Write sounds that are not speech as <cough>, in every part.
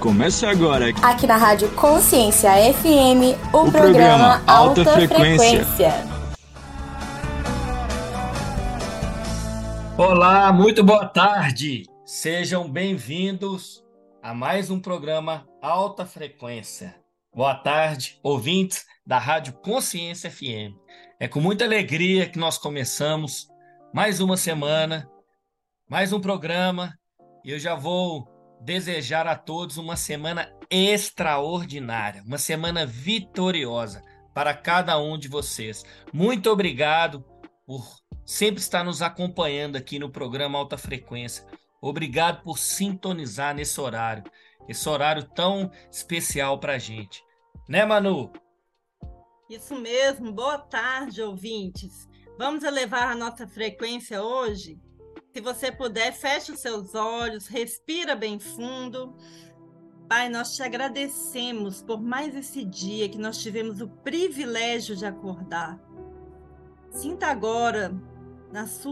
Começa agora. Aqui na Rádio Consciência FM, o, o programa, programa, Alta, Alta Frequência. Frequência. Olá, muito boa tarde. Sejam bem-vindos a mais um programa Alta Frequência. Boa tarde, ouvintes da Rádio Consciência FM. É com muita alegria que nós começamos mais uma semana, mais um programa. E eu já vou desejar a todos uma semana extraordinária, uma semana vitoriosa para cada um de vocês. Muito obrigado por sempre estar nos acompanhando aqui no programa Alta Frequência. Obrigado por sintonizar nesse horário, esse horário tão especial para a gente. Né, Manu? Isso mesmo. Boa tarde, ouvintes. Vamos elevar a nossa frequência hoje se você puder, feche os seus olhos, respira bem fundo. Pai, nós te agradecemos por mais esse dia que nós tivemos o privilégio de acordar. Sinta agora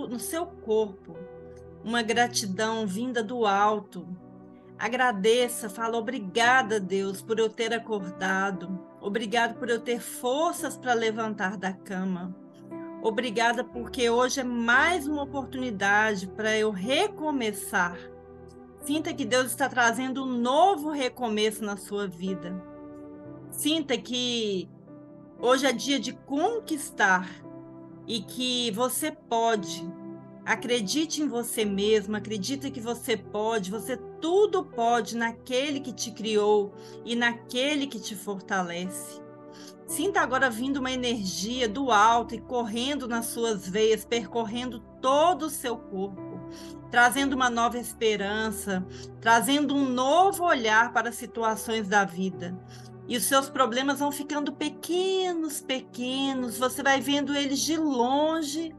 no seu corpo uma gratidão vinda do alto. Agradeça, fala obrigada, Deus, por eu ter acordado. Obrigado por eu ter forças para levantar da cama. Obrigada, porque hoje é mais uma oportunidade para eu recomeçar. Sinta que Deus está trazendo um novo recomeço na sua vida. Sinta que hoje é dia de conquistar e que você pode. Acredite em você mesmo, acredite que você pode, você tudo pode naquele que te criou e naquele que te fortalece. Sinta agora vindo uma energia do alto e correndo nas suas veias, percorrendo todo o seu corpo, trazendo uma nova esperança, trazendo um novo olhar para as situações da vida. E os seus problemas vão ficando pequenos, pequenos, você vai vendo eles de longe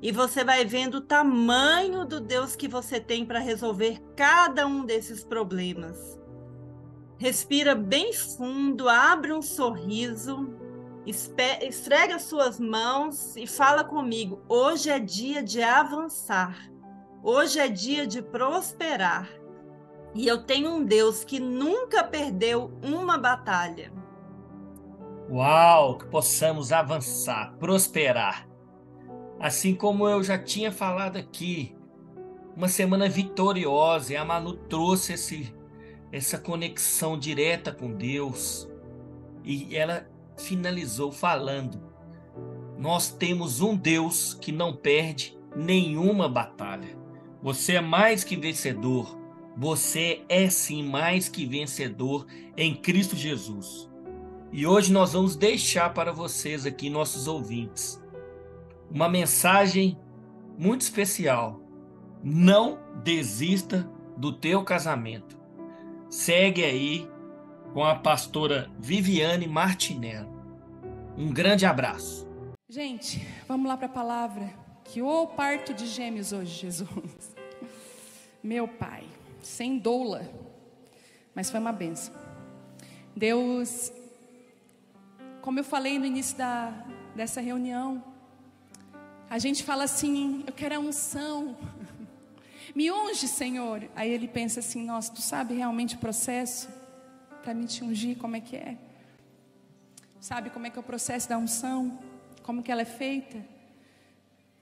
e você vai vendo o tamanho do Deus que você tem para resolver cada um desses problemas. Respira bem fundo, abre um sorriso, esfrega suas mãos e fala comigo. Hoje é dia de avançar. Hoje é dia de prosperar. E eu tenho um Deus que nunca perdeu uma batalha. Uau, que possamos avançar, prosperar. Assim como eu já tinha falado aqui, uma semana vitoriosa e a Manu trouxe esse essa conexão direta com Deus. E ela finalizou falando: Nós temos um Deus que não perde nenhuma batalha. Você é mais que vencedor. Você é sim mais que vencedor em Cristo Jesus. E hoje nós vamos deixar para vocês aqui, nossos ouvintes, uma mensagem muito especial. Não desista do teu casamento segue aí com a pastora Viviane Martinello. Um grande abraço. Gente, vamos lá para a palavra. Que o parto de gêmeos hoje, Jesus. Meu pai, sem doula, mas foi uma benção. Deus, como eu falei no início da, dessa reunião, a gente fala assim: eu quero a unção, me unge, Senhor. Aí ele pensa assim: Nossa, tu sabe realmente o processo para me te ungir? Como é que é? Sabe como é que é o processo da unção? Como que ela é feita?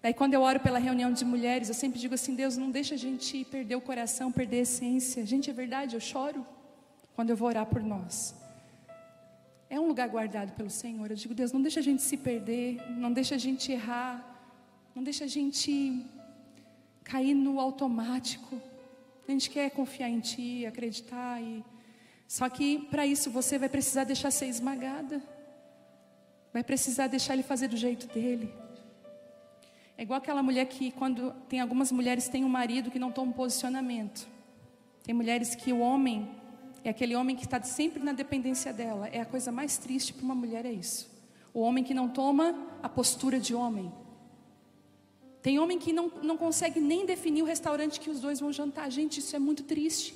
Daí quando eu oro pela reunião de mulheres, eu sempre digo assim: Deus, não deixa a gente perder o coração, perder a essência. Gente, é verdade, eu choro quando eu vou orar por nós. É um lugar guardado pelo Senhor. Eu digo, Deus, não deixa a gente se perder, não deixa a gente errar, não deixa a gente cair no automático. A gente quer confiar em Ti, acreditar e só que para isso você vai precisar deixar ser esmagada. Vai precisar deixar ele fazer do jeito dele. É igual aquela mulher que quando tem algumas mulheres têm um marido que não toma um posicionamento. Tem mulheres que o homem é aquele homem que está sempre na dependência dela. É a coisa mais triste para uma mulher é isso. O homem que não toma a postura de homem. Tem homem que não, não consegue nem definir o restaurante que os dois vão jantar. Gente, isso é muito triste.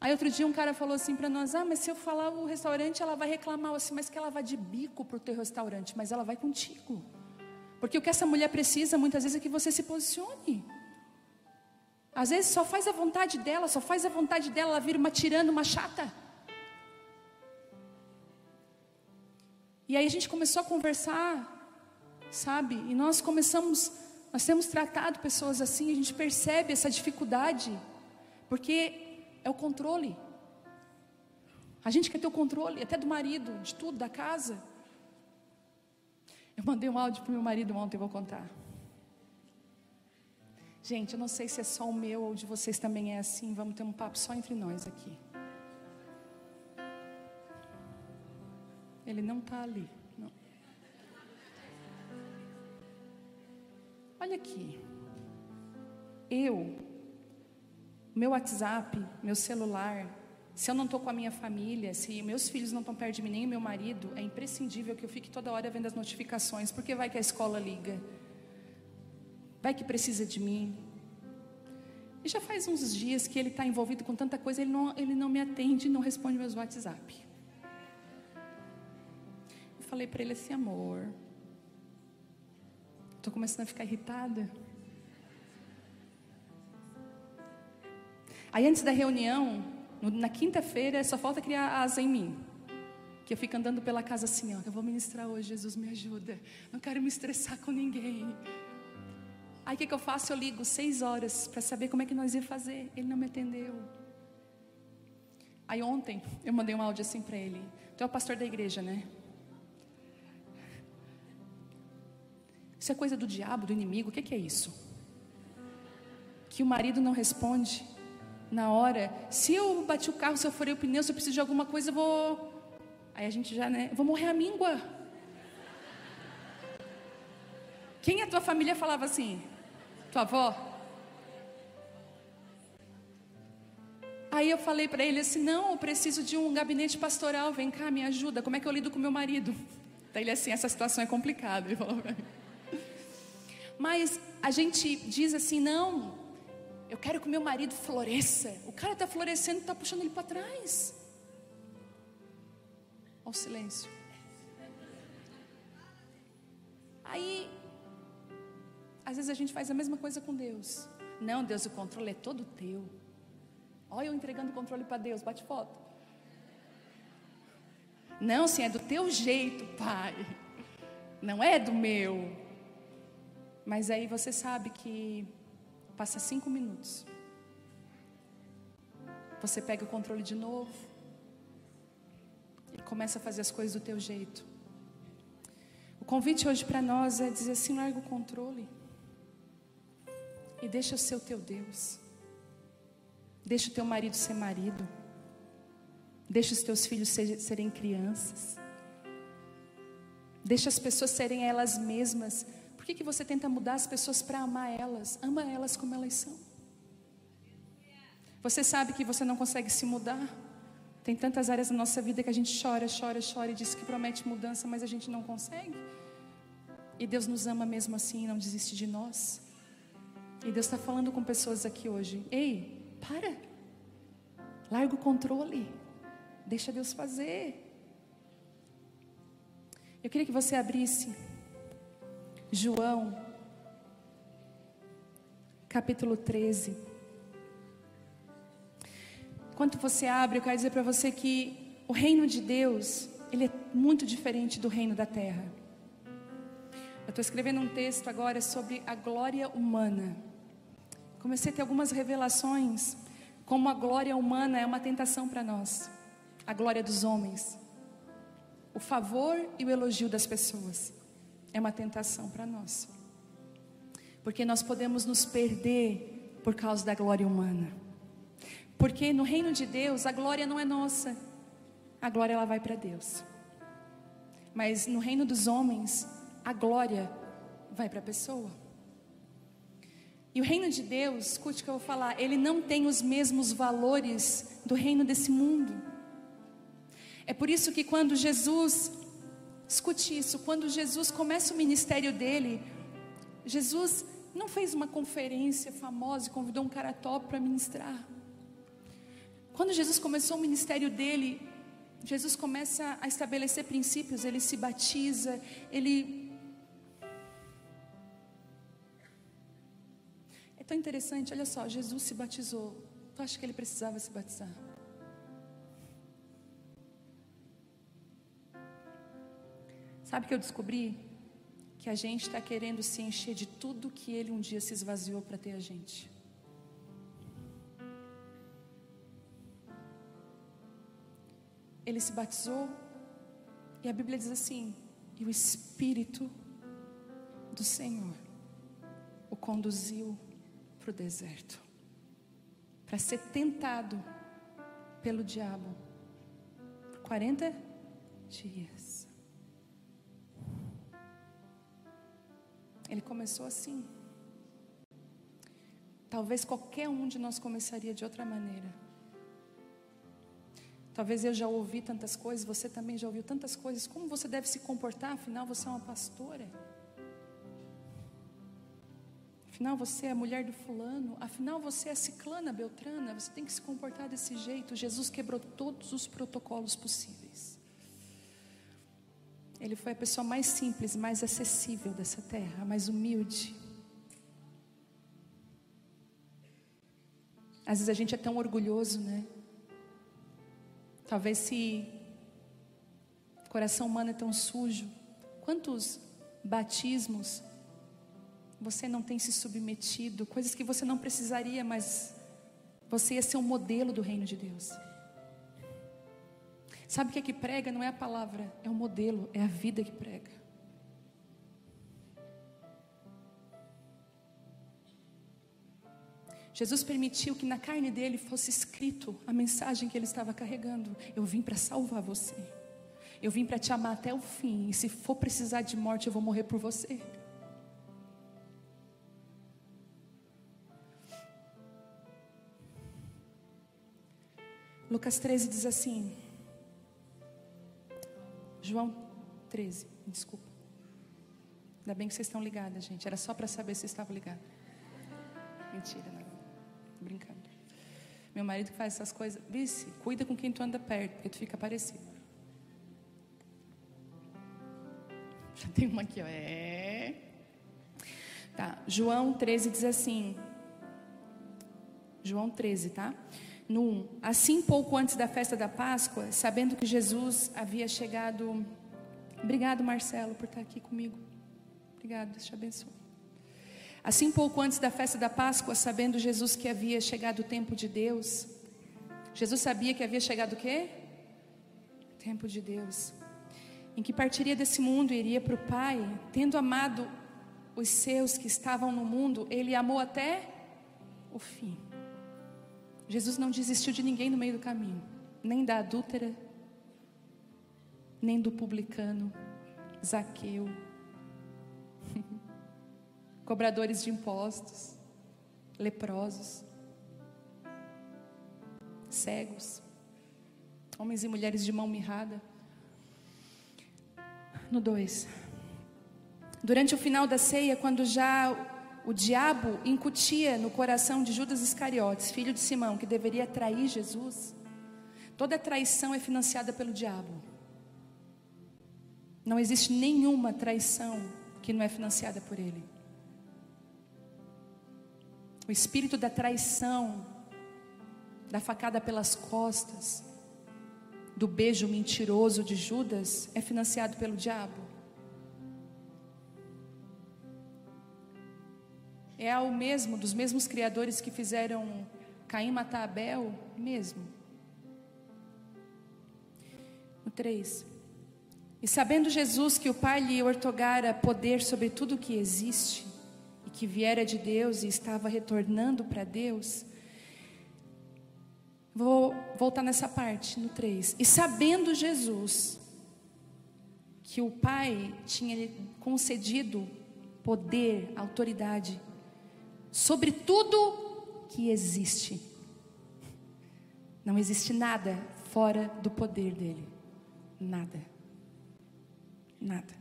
Aí outro dia um cara falou assim para nós: Ah, mas se eu falar o restaurante, ela vai reclamar assim, mas que ela vai de bico para o teu restaurante, mas ela vai contigo. Porque o que essa mulher precisa muitas vezes é que você se posicione. Às vezes só faz a vontade dela, só faz a vontade dela, ela vira uma tirana, uma chata. E aí a gente começou a conversar, sabe? E nós começamos, nós temos tratado pessoas assim, a gente percebe essa dificuldade, porque é o controle. A gente quer ter o controle, até do marido, de tudo, da casa. Eu mandei um áudio para meu marido ontem, vou contar. Gente, eu não sei se é só o meu ou de vocês também é assim. Vamos ter um papo só entre nós aqui. Ele não está ali. Olha aqui. Eu, meu WhatsApp, meu celular, se eu não estou com a minha família, se meus filhos não estão perto de mim, nem meu marido, é imprescindível que eu fique toda hora vendo as notificações, porque vai que a escola liga, vai que precisa de mim. E já faz uns dias que ele está envolvido com tanta coisa, ele não, ele não me atende, não responde meus WhatsApp. Eu falei para ele assim, amor, estou começando a ficar irritada. Aí antes da reunião, na quinta-feira, só falta criar asa em mim. Que eu fico andando pela casa assim, ó, eu vou ministrar hoje, Jesus me ajuda. Não quero me estressar com ninguém. Aí o que, que eu faço? Eu ligo seis horas para saber como é que nós ia fazer. Ele não me atendeu. Aí ontem eu mandei um áudio assim para ele. Tu é o pastor da igreja, né? Isso é coisa do diabo, do inimigo. O que, é isso? Que o marido não responde na hora. Se eu bati o carro, se eu furei o pneu, se eu preciso de alguma coisa, eu vou. Aí a gente já, né? Vou morrer a míngua. Quem a tua família falava assim? Tua avó? Aí eu falei para ele assim: não, eu preciso de um gabinete pastoral, vem cá, me ajuda. Como é que eu lido com meu marido? Daí ele assim: essa situação é complicada. Ele falou Mas a gente diz assim: não, eu quero que o meu marido floresça. O cara está florescendo, está puxando ele para trás. Olha o silêncio. Aí, às vezes a gente faz a mesma coisa com Deus. Não, Deus, o controle é todo teu. Olha eu entregando o controle para Deus, bate foto. Não, sim, é do teu jeito, Pai. Não é do meu. Mas aí você sabe que Passa cinco minutos. Você pega o controle de novo. E começa a fazer as coisas do teu jeito. O convite hoje para nós é dizer assim: larga o controle. E deixa ser o teu Deus. Deixa o teu marido ser marido. Deixa os teus filhos serem crianças. Deixa as pessoas serem elas mesmas que, que você tenta mudar as pessoas para amar elas? Ama elas como elas são. Você sabe que você não consegue se mudar. Tem tantas áreas na nossa vida que a gente chora, chora, chora e diz que promete mudança, mas a gente não consegue. E Deus nos ama mesmo assim, não desiste de nós. E Deus está falando com pessoas aqui hoje: ei, para, larga o controle, deixa Deus fazer. Eu queria que você abrisse João, capítulo 13. Enquanto você abre, eu quero dizer para você que o reino de Deus, ele é muito diferente do reino da terra. Eu estou escrevendo um texto agora sobre a glória humana. Comecei a ter algumas revelações, como a glória humana é uma tentação para nós, a glória dos homens, o favor e o elogio das pessoas é uma tentação para nós. Porque nós podemos nos perder por causa da glória humana. Porque no reino de Deus a glória não é nossa. A glória ela vai para Deus. Mas no reino dos homens, a glória vai para a pessoa. E o reino de Deus, escute o que eu vou falar, ele não tem os mesmos valores do reino desse mundo. É por isso que quando Jesus Escute isso, quando Jesus começa o ministério dele, Jesus não fez uma conferência famosa e convidou um cara top para ministrar. Quando Jesus começou o ministério dele, Jesus começa a estabelecer princípios, ele se batiza, ele. É tão interessante, olha só, Jesus se batizou. Tu acha que ele precisava se batizar? Sabe que eu descobri? Que a gente está querendo se encher de tudo que ele um dia se esvaziou para ter a gente. Ele se batizou e a Bíblia diz assim: e o Espírito do Senhor o conduziu para o deserto para ser tentado pelo diabo por 40 dias. Ele começou assim. Talvez qualquer um de nós começaria de outra maneira. Talvez eu já ouvi tantas coisas, você também já ouviu tantas coisas. Como você deve se comportar? Afinal, você é uma pastora. Afinal, você é a mulher do fulano. Afinal, você é ciclana, beltrana. Você tem que se comportar desse jeito. Jesus quebrou todos os protocolos possíveis. Ele foi a pessoa mais simples, mais acessível dessa terra, mais humilde. Às vezes a gente é tão orgulhoso, né? Talvez se o coração humano é tão sujo, quantos batismos você não tem se submetido, coisas que você não precisaria, mas você ia ser um modelo do reino de Deus. Sabe o que é que prega? Não é a palavra, é o modelo, é a vida que prega. Jesus permitiu que na carne dele fosse escrito a mensagem que ele estava carregando. Eu vim para salvar você. Eu vim para te amar até o fim. E se for precisar de morte, eu vou morrer por você. Lucas 13 diz assim: João 13, desculpa. Ainda bem que vocês estão ligadas, gente. Era só para saber se estavam ligados. Mentira, não. Brincando. Meu marido que faz essas coisas. Vice, cuida com quem tu anda perto, porque tu fica parecido. Já tem uma aqui, ó. É. Tá. João 13 diz assim. João 13, tá? No 1. Assim, pouco antes da festa da Páscoa, sabendo que Jesus havia chegado. Obrigado, Marcelo, por estar aqui comigo. Obrigado, Deus te abençoe. Assim, pouco antes da festa da Páscoa, sabendo Jesus que havia chegado o tempo de Deus, Jesus sabia que havia chegado o quê? O tempo de Deus, em que partiria desse mundo e iria para o Pai, tendo amado os seus que estavam no mundo, ele amou até o fim. Jesus não desistiu de ninguém no meio do caminho, nem da adúltera, nem do publicano, Zaqueu, <laughs> cobradores de impostos, leprosos, cegos, homens e mulheres de mão mirrada. No 2. Durante o final da ceia, quando já o diabo incutia no coração de Judas Iscariotes, filho de Simão, que deveria trair Jesus. Toda traição é financiada pelo diabo. Não existe nenhuma traição que não é financiada por ele. O espírito da traição, da facada pelas costas, do beijo mentiroso de Judas é financiado pelo diabo. É o mesmo, dos mesmos criadores que fizeram Caim matar Abel, mesmo. No 3. E sabendo Jesus que o Pai lhe ortogara poder sobre tudo o que existe, e que viera de Deus e estava retornando para Deus, vou voltar nessa parte, no 3. E sabendo Jesus que o Pai tinha lhe concedido poder, autoridade, sobre tudo que existe. Não existe nada fora do poder dele. Nada. Nada.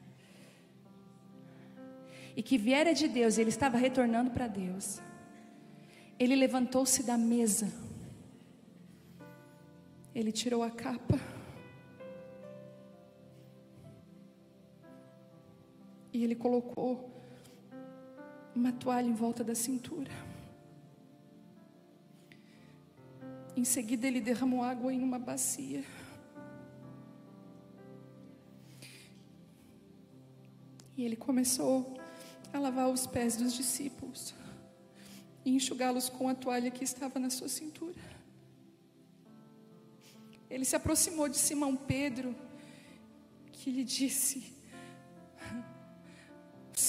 E que viera de Deus, ele estava retornando para Deus. Ele levantou-se da mesa. Ele tirou a capa. E ele colocou uma toalha em volta da cintura. Em seguida, ele derramou água em uma bacia. E ele começou a lavar os pés dos discípulos e enxugá-los com a toalha que estava na sua cintura. Ele se aproximou de Simão Pedro, que lhe disse: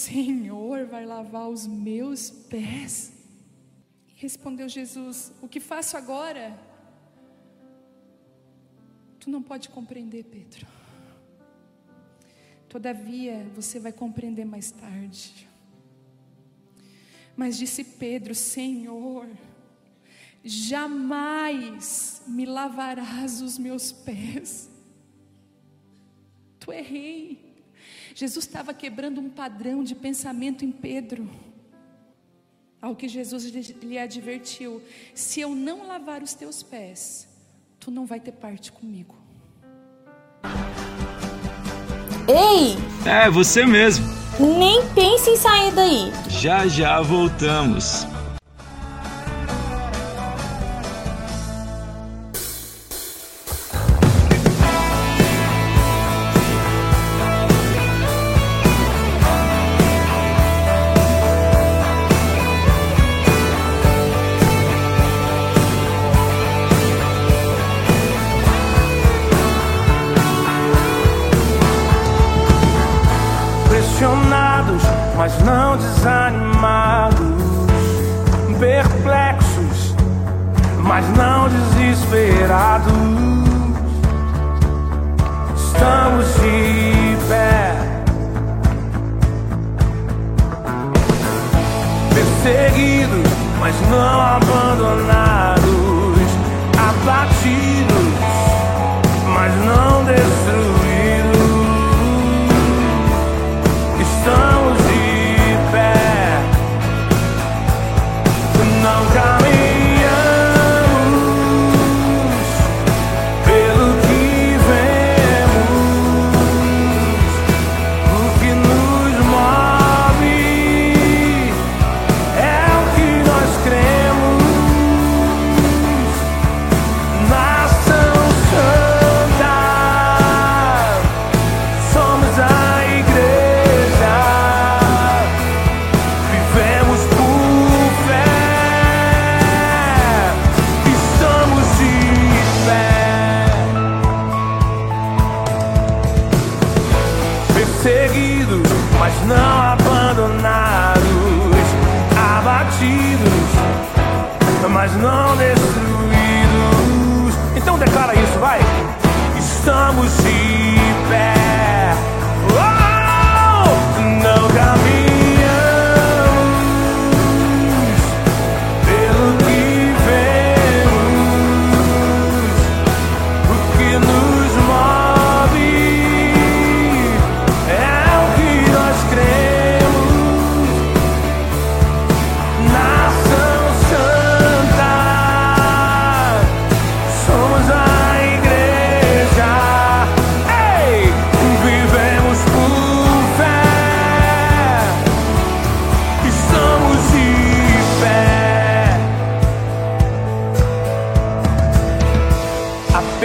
Senhor, vai lavar os meus pés? Respondeu Jesus: O que faço agora? Tu não pode compreender, Pedro. Todavia, você vai compreender mais tarde. Mas disse Pedro: Senhor, jamais me lavarás os meus pés. Tu é rei. Jesus estava quebrando um padrão de pensamento em Pedro. Ao que Jesus lhe advertiu: Se eu não lavar os teus pés, tu não vai ter parte comigo. Ei! É, você mesmo. Nem pense em sair daí. Já já voltamos. mas não desanimados, perplexos, mas não desesperados. Estamos de pé. Perseguidos, mas não abandonados, abatidos, mas não destruídos.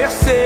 percer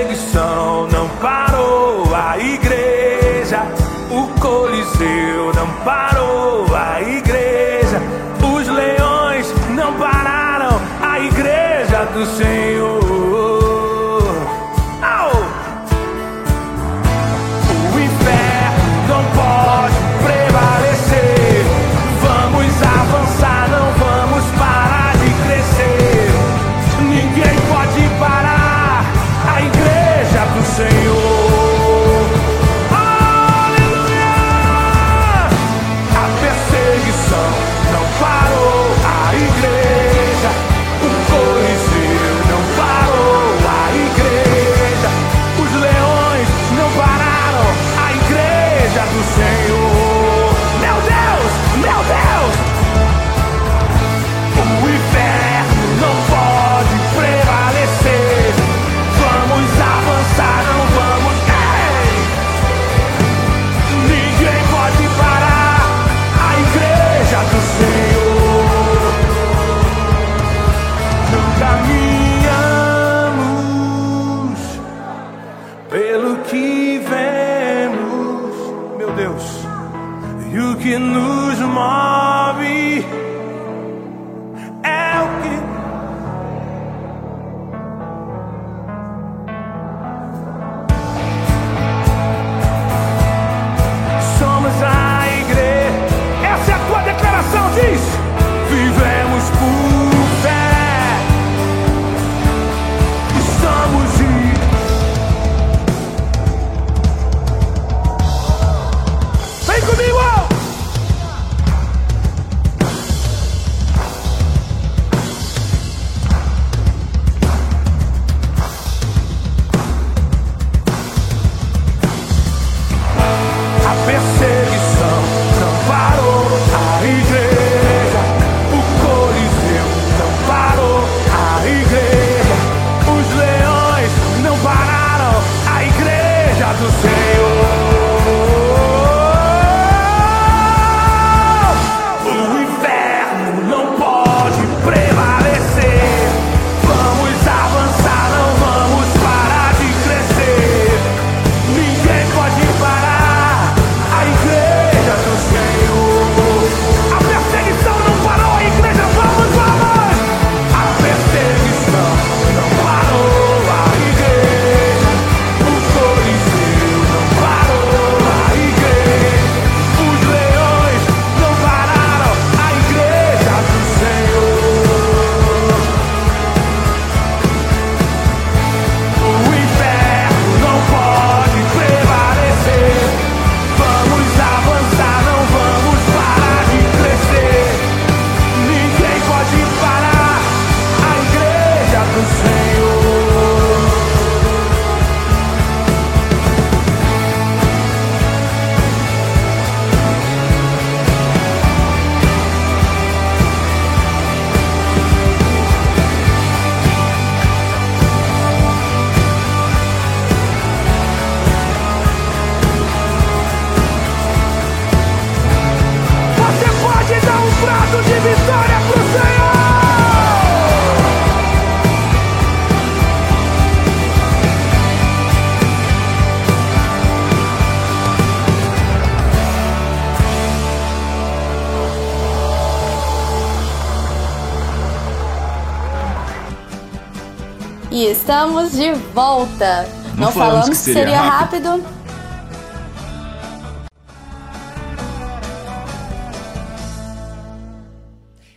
estamos de volta. Não, Não falamos, falamos, que seria, seria rápido. rápido.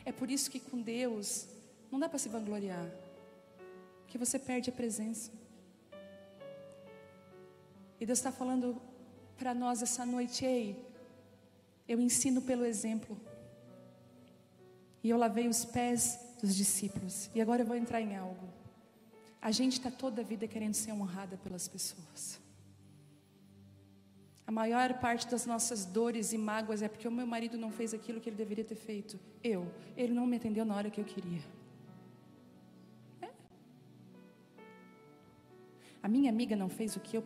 É por isso que com Deus não dá para se vangloriar. Porque você perde a presença. E Deus está falando para nós essa noite, ei, eu ensino pelo exemplo. E eu lavei os pés dos discípulos. E agora eu vou entrar em algo. A gente está toda a vida querendo ser honrada pelas pessoas. A maior parte das nossas dores e mágoas é porque o meu marido não fez aquilo que ele deveria ter feito. Eu. Ele não me atendeu na hora que eu queria. É. A minha amiga não fez o que eu.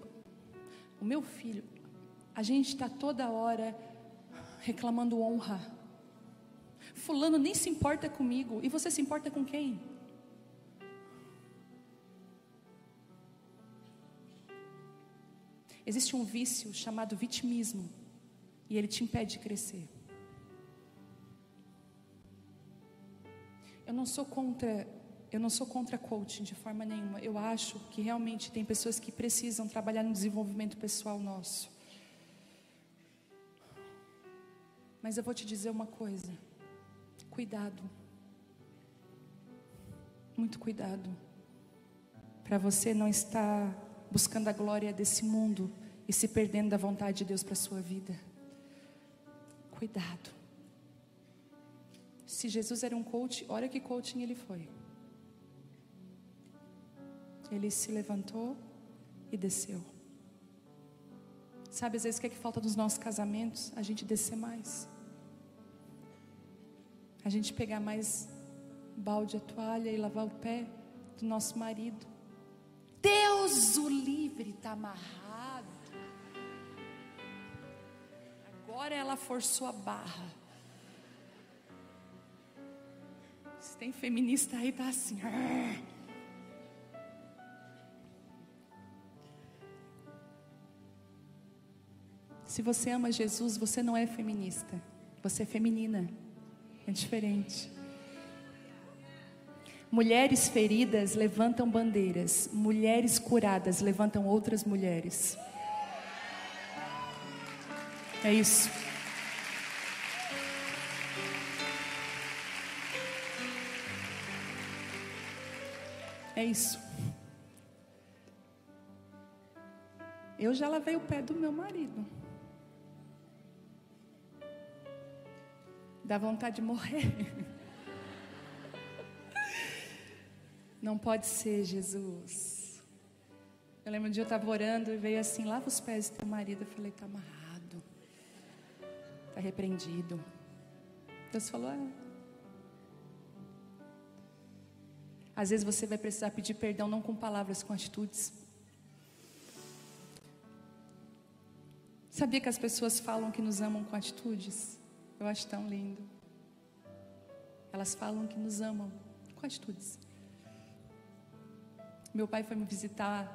O meu filho. A gente está toda hora reclamando honra. Fulano nem se importa comigo. E você se importa com quem? Existe um vício chamado vitimismo. E ele te impede de crescer. Eu não sou contra, eu não sou contra coaching de forma nenhuma. Eu acho que realmente tem pessoas que precisam trabalhar no desenvolvimento pessoal nosso. Mas eu vou te dizer uma coisa. Cuidado. Muito cuidado. Para você não estar buscando a glória desse mundo e se perdendo da vontade de Deus para a sua vida. Cuidado. Se Jesus era um coach, olha que coaching ele foi. Ele se levantou e desceu. Sabe, às vezes o que é que falta nos nossos casamentos? A gente descer mais a gente pegar mais balde, a toalha e lavar o pé do nosso marido. Deus o livre está amarrado. Agora ela forçou a barra. Se tem feminista aí, tá assim. Se você ama Jesus, você não é feminista, você é feminina. É diferente. Mulheres feridas levantam bandeiras, mulheres curadas levantam outras mulheres. É isso. É isso. Eu já lavei o pé do meu marido. Dá vontade de morrer. <laughs> Não pode ser, Jesus. Eu lembro um dia eu estava orando e veio assim, lava os pés do teu marido. Eu falei, está amarrado. Está repreendido. Deus falou, é. Às vezes você vai precisar pedir perdão não com palavras, com atitudes. Sabia que as pessoas falam que nos amam com atitudes? Eu acho tão lindo. Elas falam que nos amam com atitudes. Meu pai foi me visitar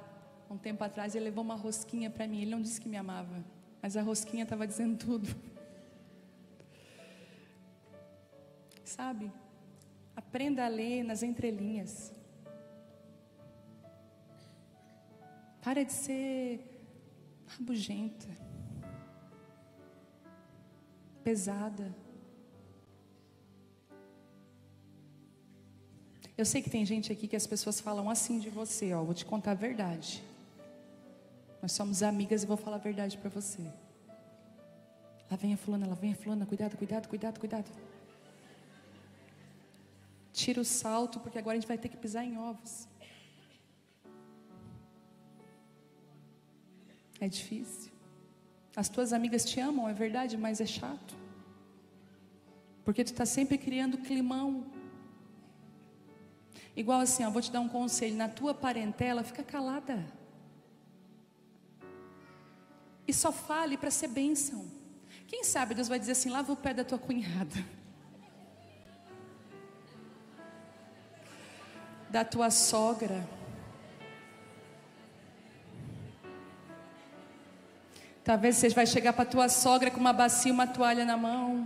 um tempo atrás e levou uma rosquinha para mim. Ele não disse que me amava, mas a rosquinha estava dizendo tudo. <laughs> Sabe? Aprenda a ler nas entrelinhas. Para de ser rabugenta pesada. Eu sei que tem gente aqui que as pessoas falam assim de você, ó, vou te contar a verdade. Nós somos amigas e vou falar a verdade para você. Lá vem a fulana, lá vem a fulana, cuidado, cuidado, cuidado, cuidado. Tira o salto, porque agora a gente vai ter que pisar em ovos. É difícil. As tuas amigas te amam, é verdade, mas é chato. Porque tu está sempre criando climão. Igual assim, ó, vou te dar um conselho: na tua parentela, fica calada. E só fale para ser bênção. Quem sabe Deus vai dizer assim: lava o pé da tua cunhada. <laughs> Da tua sogra. Talvez você vai chegar para tua sogra com uma bacia uma toalha na mão.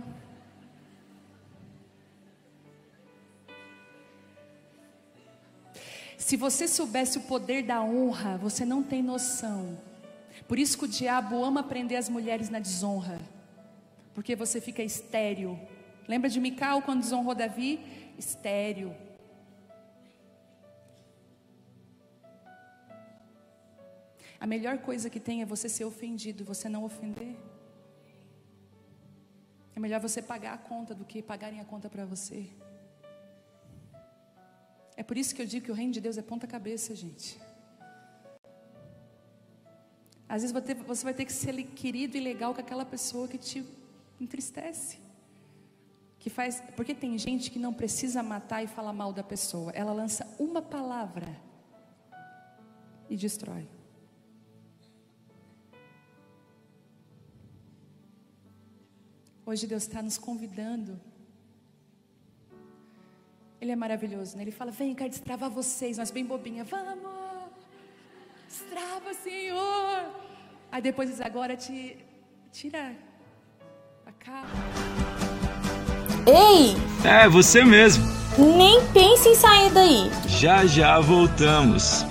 Se você soubesse o poder da honra, você não tem noção. Por isso que o diabo ama prender as mulheres na desonra. Porque você fica estéril. Lembra de Mical quando desonrou Davi? Estéril. A melhor coisa que tem é você ser ofendido, você não ofender. É melhor você pagar a conta do que pagarem a conta para você. É por isso que eu digo que o reino de Deus é ponta cabeça, gente. Às vezes você vai ter que ser querido e legal com aquela pessoa que te entristece. Que faz, porque tem gente que não precisa matar e falar mal da pessoa. Ela lança uma palavra e destrói. Hoje Deus está nos convidando. Ele é maravilhoso, né? Ele fala: Vem, quero destravar vocês. Nós, bem bobinha, vamos, destrava, Senhor. Aí depois diz: Agora te tira a cara. Ei! É, você mesmo. Nem pense em sair daí. Já já voltamos.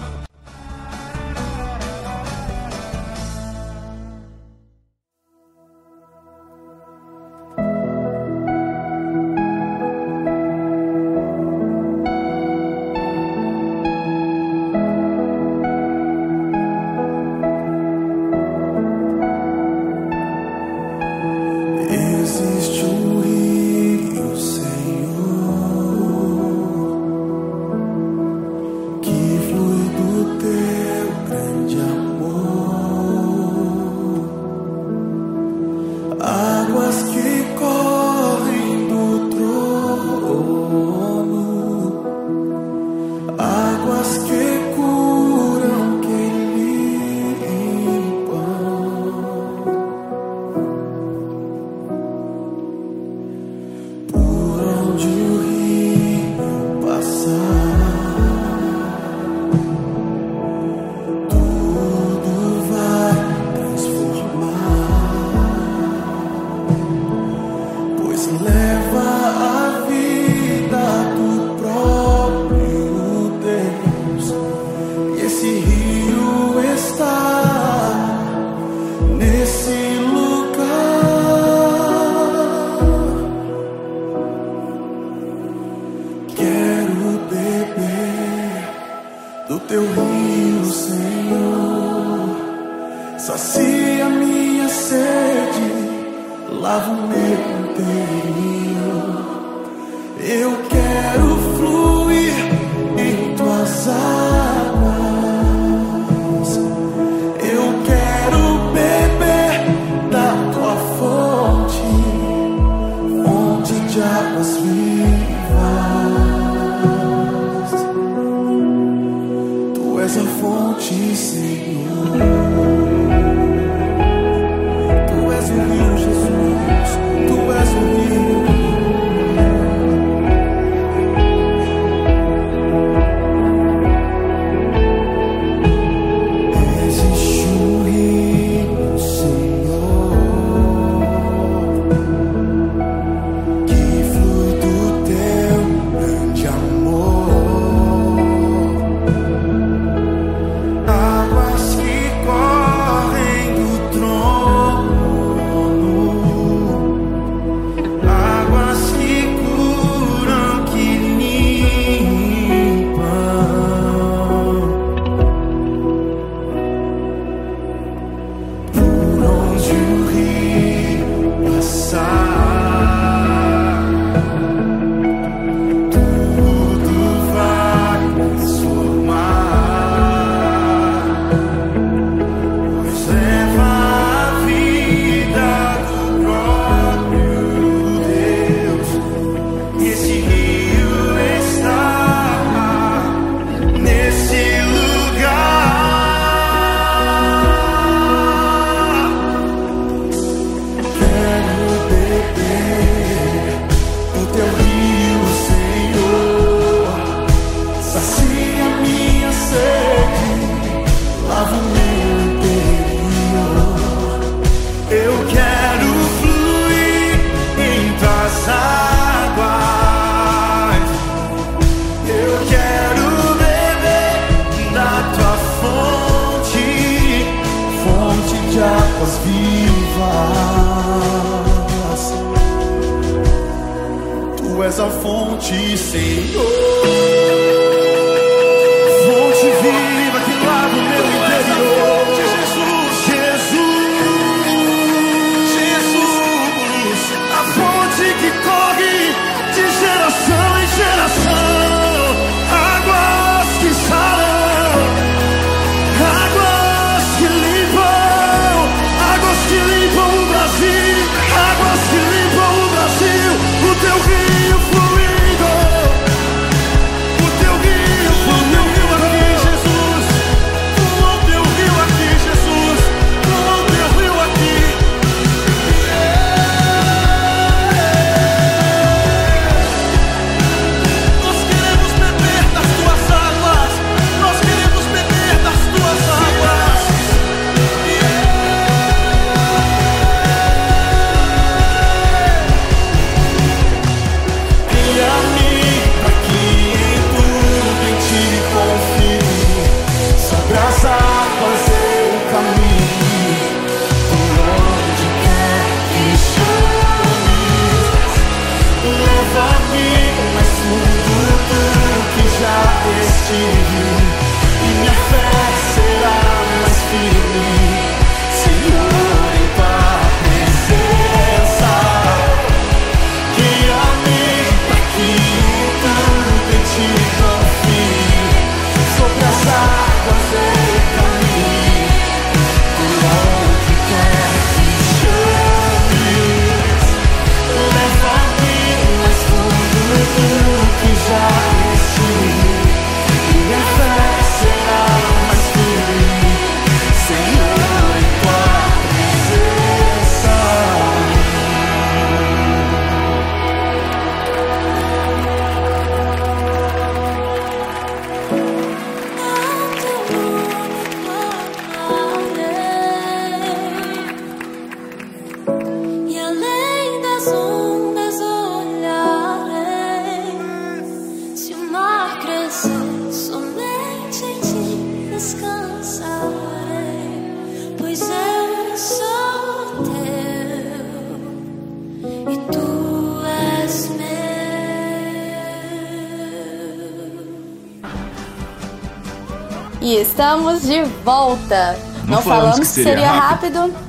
E estamos de volta. Não, Não falamos, falamos, que seria, seria rápido. rápido.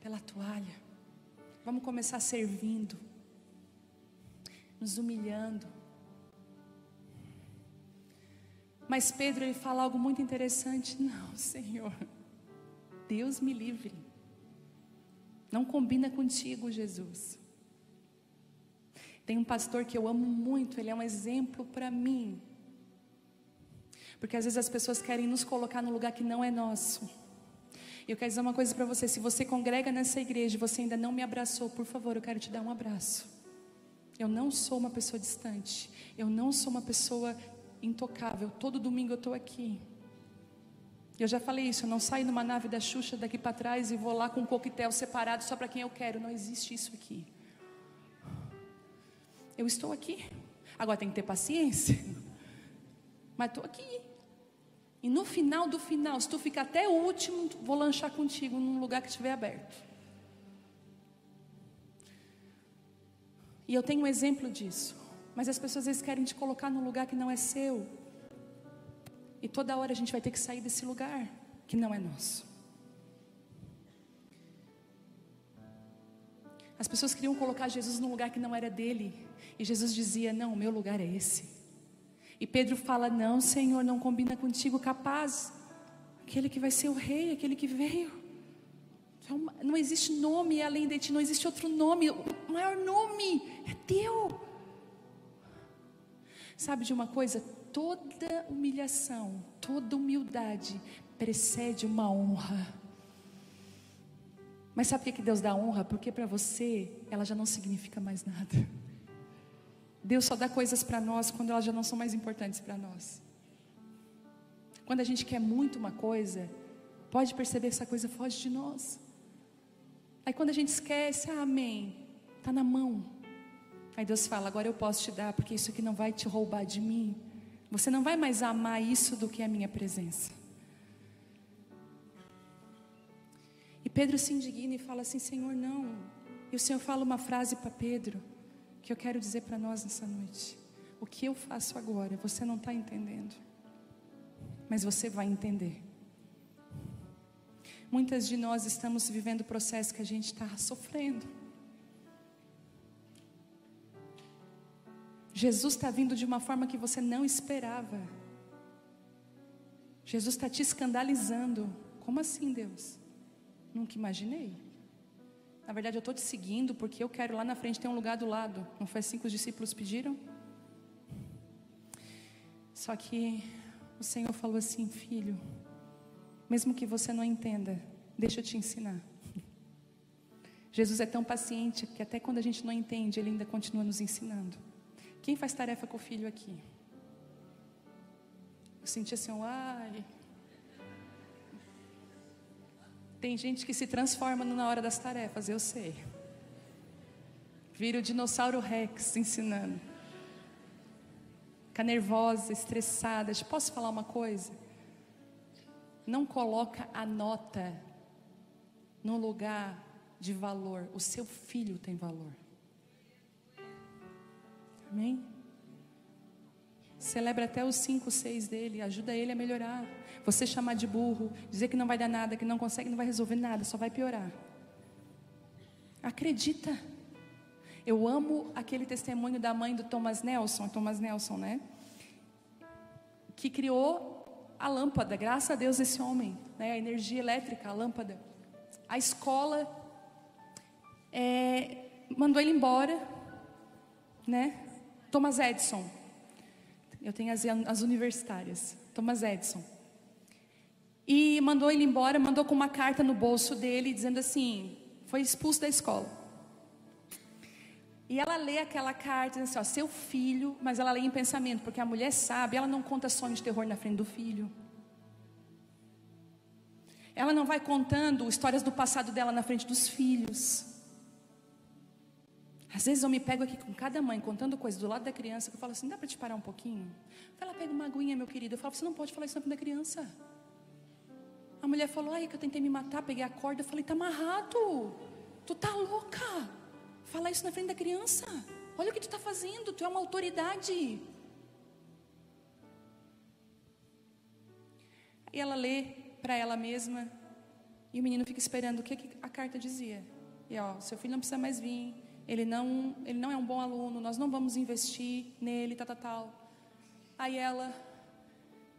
Pela toalha. Vamos começar servindo, nos humilhando. Mas Pedro ele fala algo muito interessante. <laughs> Não, Senhor, Deus me livre. Não combina contigo, Jesus. Tem um pastor que eu amo muito, ele é um exemplo para mim. Porque às vezes as pessoas querem nos colocar no lugar que não é nosso. E eu quero dizer uma coisa para você: se você congrega nessa igreja e você ainda não me abraçou, por favor, eu quero te dar um abraço. Eu não sou uma pessoa distante. Eu não sou uma pessoa intocável. Todo domingo eu estou aqui. Eu já falei isso, eu não saio numa nave da Xuxa daqui para trás e vou lá com um coquetel separado só para quem eu quero. Não existe isso aqui. Eu estou aqui. Agora tem que ter paciência. Mas estou aqui. E no final do final, se tu ficar até o último, vou lanchar contigo num lugar que estiver aberto. E eu tenho um exemplo disso. Mas as pessoas às vezes querem te colocar num lugar que não é seu. E toda hora a gente vai ter que sair desse lugar que não é nosso. As pessoas queriam colocar Jesus num lugar que não era dele. E Jesus dizia: Não, o meu lugar é esse. E Pedro fala: Não, Senhor, não combina contigo, capaz. Aquele que vai ser o rei, aquele que veio. Não existe nome além de ti, não existe outro nome. O maior nome é teu. Sabe de uma coisa? Toda humilhação, toda humildade precede uma honra. Mas sabe por que Deus dá honra? Porque para você ela já não significa mais nada. Deus só dá coisas para nós quando elas já não são mais importantes para nós. Quando a gente quer muito uma coisa, pode perceber que essa coisa foge de nós. Aí quando a gente esquece, ah, amém, está na mão. Aí Deus fala: agora eu posso te dar, porque isso aqui não vai te roubar de mim. Você não vai mais amar isso do que a minha presença. E Pedro se indigna e fala assim: Senhor, não. E o Senhor fala uma frase para Pedro que eu quero dizer para nós nessa noite. O que eu faço agora, você não está entendendo, mas você vai entender. Muitas de nós estamos vivendo o processo que a gente está sofrendo. Jesus está vindo de uma forma que você não esperava. Jesus está te escandalizando. Como assim, Deus? Nunca imaginei. Na verdade, eu estou te seguindo porque eu quero lá na frente ter um lugar do lado. Não foi assim que os discípulos pediram? Só que o Senhor falou assim: Filho, mesmo que você não entenda, deixa eu te ensinar. <laughs> Jesus é tão paciente que até quando a gente não entende, Ele ainda continua nos ensinando. Quem faz tarefa com o filho aqui? Eu senti assim, ai. Tem gente que se transforma na hora das tarefas, eu sei. Vira o dinossauro Rex ensinando. Fica nervosa, estressada. Posso falar uma coisa? Não coloca a nota no lugar de valor. O seu filho tem valor. Amém? Celebra até os cinco, seis dele, ajuda ele a melhorar. Você chamar de burro, dizer que não vai dar nada, que não consegue, não vai resolver nada, só vai piorar. Acredita. Eu amo aquele testemunho da mãe do Thomas Nelson, Thomas Nelson, né? Que criou a lâmpada, graças a Deus esse homem, né? A energia elétrica, a lâmpada. A escola é, mandou ele embora, né? Thomas Edison. Eu tenho as, as universitárias. Thomas Edison. E mandou ele embora, mandou com uma carta no bolso dele, dizendo assim: foi expulso da escola. E ela lê aquela carta, dizendo assim: ó, seu filho, mas ela lê em pensamento, porque a mulher sabe, ela não conta sonhos de terror na frente do filho. Ela não vai contando histórias do passado dela na frente dos filhos. Às vezes eu me pego aqui com cada mãe contando coisas do lado da criança que eu falo assim: dá para te parar um pouquinho? Ela pega uma aguinha, meu querido. Eu falo: você não pode falar isso na frente da criança. A mulher falou: ai, que eu tentei me matar, peguei a corda. Eu falei: tá amarrado. Tu tá louca. Fala isso na frente da criança. Olha o que tu está fazendo. Tu é uma autoridade. E ela lê para ela mesma. E o menino fica esperando o que a carta dizia. E ó, seu filho não precisa mais vir ele não, ele não é um bom aluno, nós não vamos investir nele, tal, tal, tal. Aí ela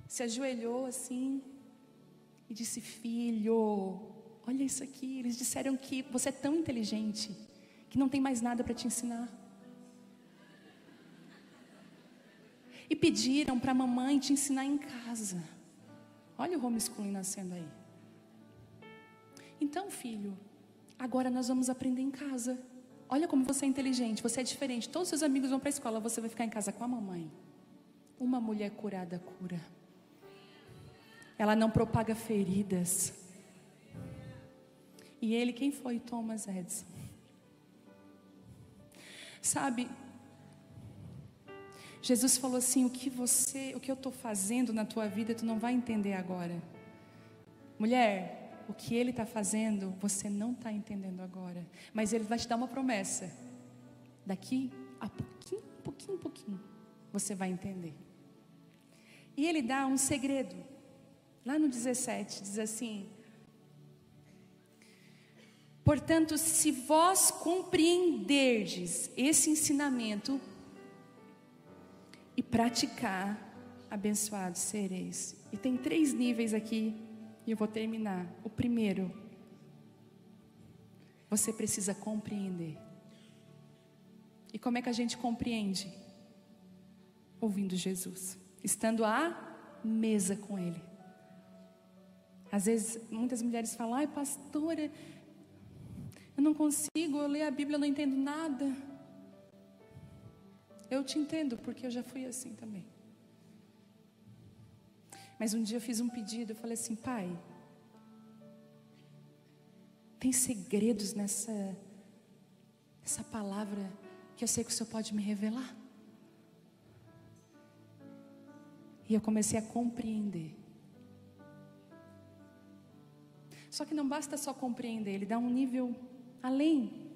se ajoelhou assim e disse: Filho, olha isso aqui. Eles disseram que você é tão inteligente que não tem mais nada para te ensinar. E pediram para a mamãe te ensinar em casa. Olha o homeschooling nascendo aí. Então, filho, agora nós vamos aprender em casa. Olha como você é inteligente, você é diferente. Todos os seus amigos vão para a escola, você vai ficar em casa com a mamãe. Uma mulher curada cura. Ela não propaga feridas. E ele, quem foi? Thomas Edison. Sabe, Jesus falou assim: o que você, o que eu estou fazendo na tua vida, tu não vai entender agora. Mulher, o que Ele está fazendo, você não está entendendo agora. Mas Ele vai te dar uma promessa. Daqui a pouquinho, pouquinho, pouquinho, você vai entender. E Ele dá um segredo. Lá no 17, diz assim: Portanto, se vós compreenderdes esse ensinamento e praticar, abençoados sereis. E tem três níveis aqui e eu vou terminar. O primeiro, você precisa compreender. E como é que a gente compreende? Ouvindo Jesus, estando à mesa com Ele. Às vezes, muitas mulheres falam: ai, pastora, eu não consigo, eu leio a Bíblia, eu não entendo nada. Eu te entendo, porque eu já fui assim também. Mas um dia eu fiz um pedido, eu falei assim, pai, tem segredos nessa, nessa palavra que eu sei que o Senhor pode me revelar? E eu comecei a compreender. Só que não basta só compreender, ele dá um nível além.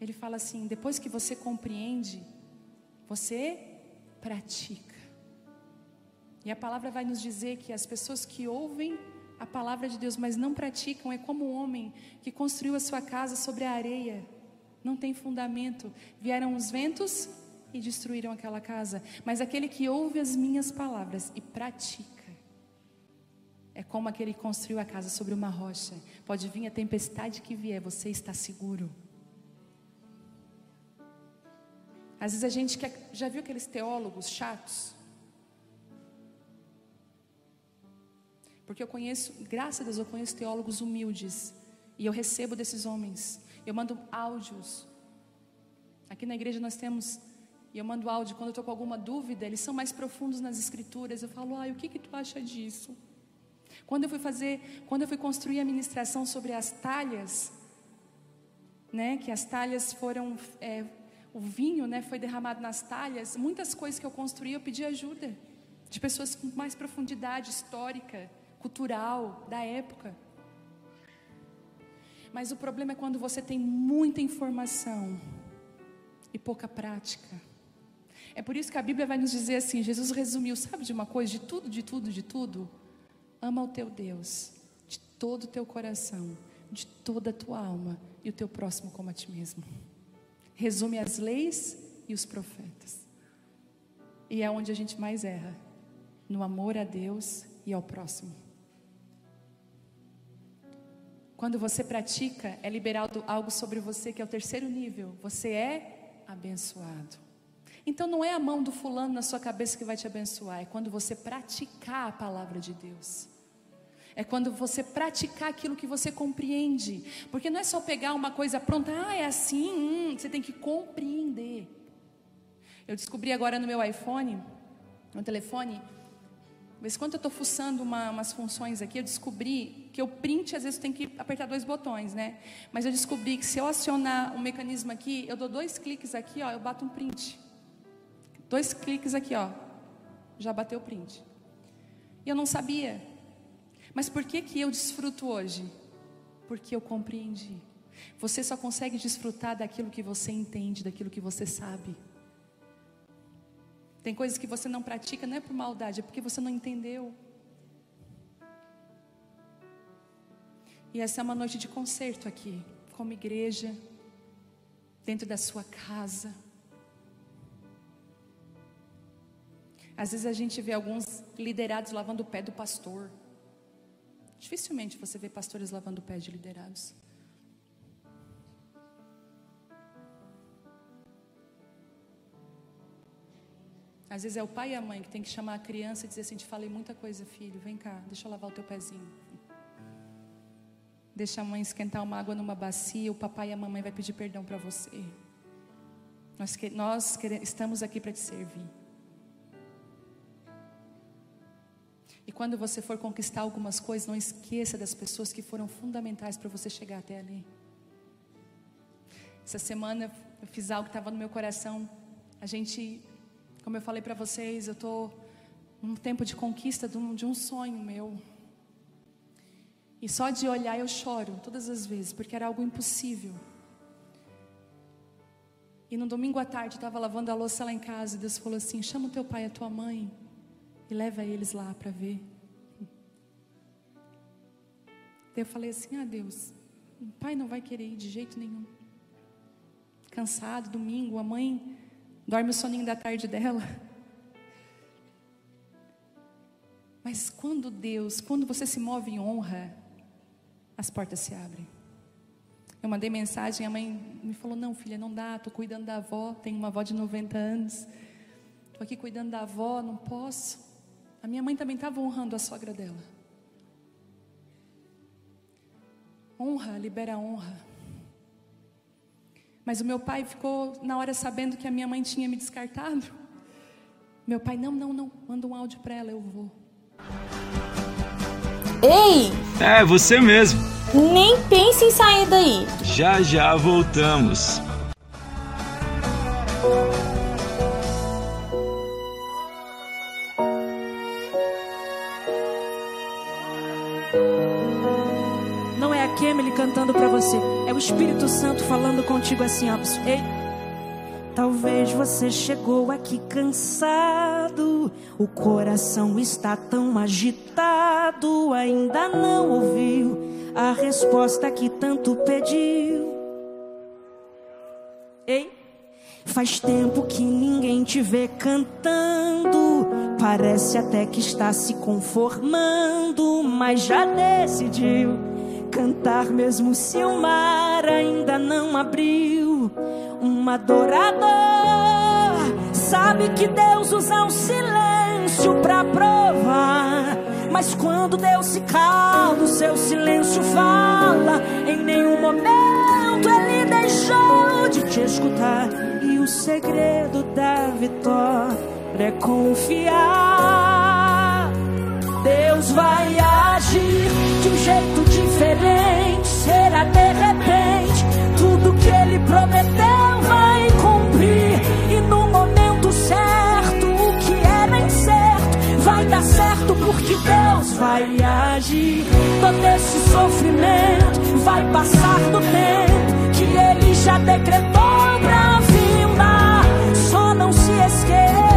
Ele fala assim: depois que você compreende, você pratica. E a palavra vai nos dizer que as pessoas que ouvem a palavra de Deus, mas não praticam, é como um homem que construiu a sua casa sobre a areia, não tem fundamento. Vieram os ventos e destruíram aquela casa. Mas aquele que ouve as minhas palavras e pratica, é como aquele que construiu a casa sobre uma rocha. Pode vir a tempestade que vier, você está seguro. Às vezes a gente quer, já viu aqueles teólogos chatos? Porque eu conheço, graças a Deus, eu conheço teólogos humildes. E eu recebo desses homens. Eu mando áudios. Aqui na igreja nós temos, e eu mando áudio quando eu estou com alguma dúvida, eles são mais profundos nas escrituras. Eu falo, ai, o que, que tu acha disso? Quando eu fui fazer, quando eu fui construir a ministração sobre as talhas, né, que as talhas foram, é, o vinho, né, foi derramado nas talhas, muitas coisas que eu construí eu pedi ajuda de pessoas com mais profundidade histórica, cultural da época. Mas o problema é quando você tem muita informação e pouca prática. É por isso que a Bíblia vai nos dizer assim: Jesus resumiu, sabe de uma coisa? De tudo, de tudo, de tudo. Ama o teu Deus de todo o teu coração, de toda a tua alma e o teu próximo como a ti mesmo. Resume as leis e os profetas. E é onde a gente mais erra, no amor a Deus e ao próximo. Quando você pratica, é liberado algo sobre você que é o terceiro nível. Você é abençoado. Então não é a mão do fulano na sua cabeça que vai te abençoar, é quando você praticar a palavra de Deus. É quando você praticar aquilo que você compreende. Porque não é só pegar uma coisa pronta, ah, é assim, hum, você tem que compreender. Eu descobri agora no meu iPhone, no telefone, mas quando eu estou fuçando uma, umas funções aqui, eu descobri que o print às vezes tem que apertar dois botões, né? Mas eu descobri que se eu acionar um mecanismo aqui, eu dou dois cliques aqui, ó, eu bato um print. Dois cliques aqui, ó, já bateu o print. E eu não sabia. Mas por que que eu desfruto hoje? Porque eu compreendi. Você só consegue desfrutar daquilo que você entende, daquilo que você sabe. Tem coisas que você não pratica, não é por maldade, é porque você não entendeu. E essa é uma noite de concerto aqui, como igreja, dentro da sua casa. Às vezes a gente vê alguns liderados lavando o pé do pastor. Dificilmente você vê pastores lavando o pé de liderados. Às vezes é o pai e a mãe que tem que chamar a criança e dizer assim: Te falei muita coisa, filho, vem cá, deixa eu lavar o teu pezinho. Deixa a mãe esquentar uma água numa bacia, o papai e a mamãe vai pedir perdão para você. Nós, que, nós estamos aqui para te servir. E quando você for conquistar algumas coisas, não esqueça das pessoas que foram fundamentais para você chegar até ali. Essa semana eu fiz algo que estava no meu coração. A gente como eu falei para vocês, eu estou num tempo de conquista de um, de um sonho meu. E só de olhar eu choro todas as vezes, porque era algo impossível. E no domingo à tarde estava lavando a louça lá em casa e Deus falou assim: chama o teu pai e a tua mãe e leva eles lá para ver. Eu falei assim: ah, Deus, o pai não vai querer ir de jeito nenhum. Cansado, domingo, a mãe dorme o soninho da tarde dela. Mas quando Deus, quando você se move em honra, as portas se abrem. Eu mandei mensagem, a mãe me falou: Não, filha, não dá, estou cuidando da avó, tenho uma avó de 90 anos, estou aqui cuidando da avó, não posso. A minha mãe também estava honrando a sogra dela. Honra libera honra. Mas o meu pai ficou na hora sabendo que a minha mãe tinha me descartado. Meu pai, não, não, não, manda um áudio para ela, eu vou. Ei! É, você mesmo. Nem pense em sair daí. Já já voltamos. Não é a Kemily cantando para você, é o Espírito Santo falando contigo assim, ó. Ei. Talvez você chegou aqui cansado, o coração está tão agitado ainda não ouviu a resposta que tanto pediu. Ei, faz tempo que ninguém te vê cantando, parece até que está se conformando, mas já decidiu cantar mesmo se o mar ainda não abriu. Um adorador sabe que Deus usa o silêncio para provar. Mas quando Deus se cala, o seu silêncio fala. Em nenhum momento ele deixou de te escutar. E o segredo da vitória é confiar. Deus vai agir de um jeito diferente. Será de repente tudo que ele prometeu dar certo porque Deus vai agir. Todo esse sofrimento vai passar do tempo que ele já decretou pra firmar. Só não se esqueça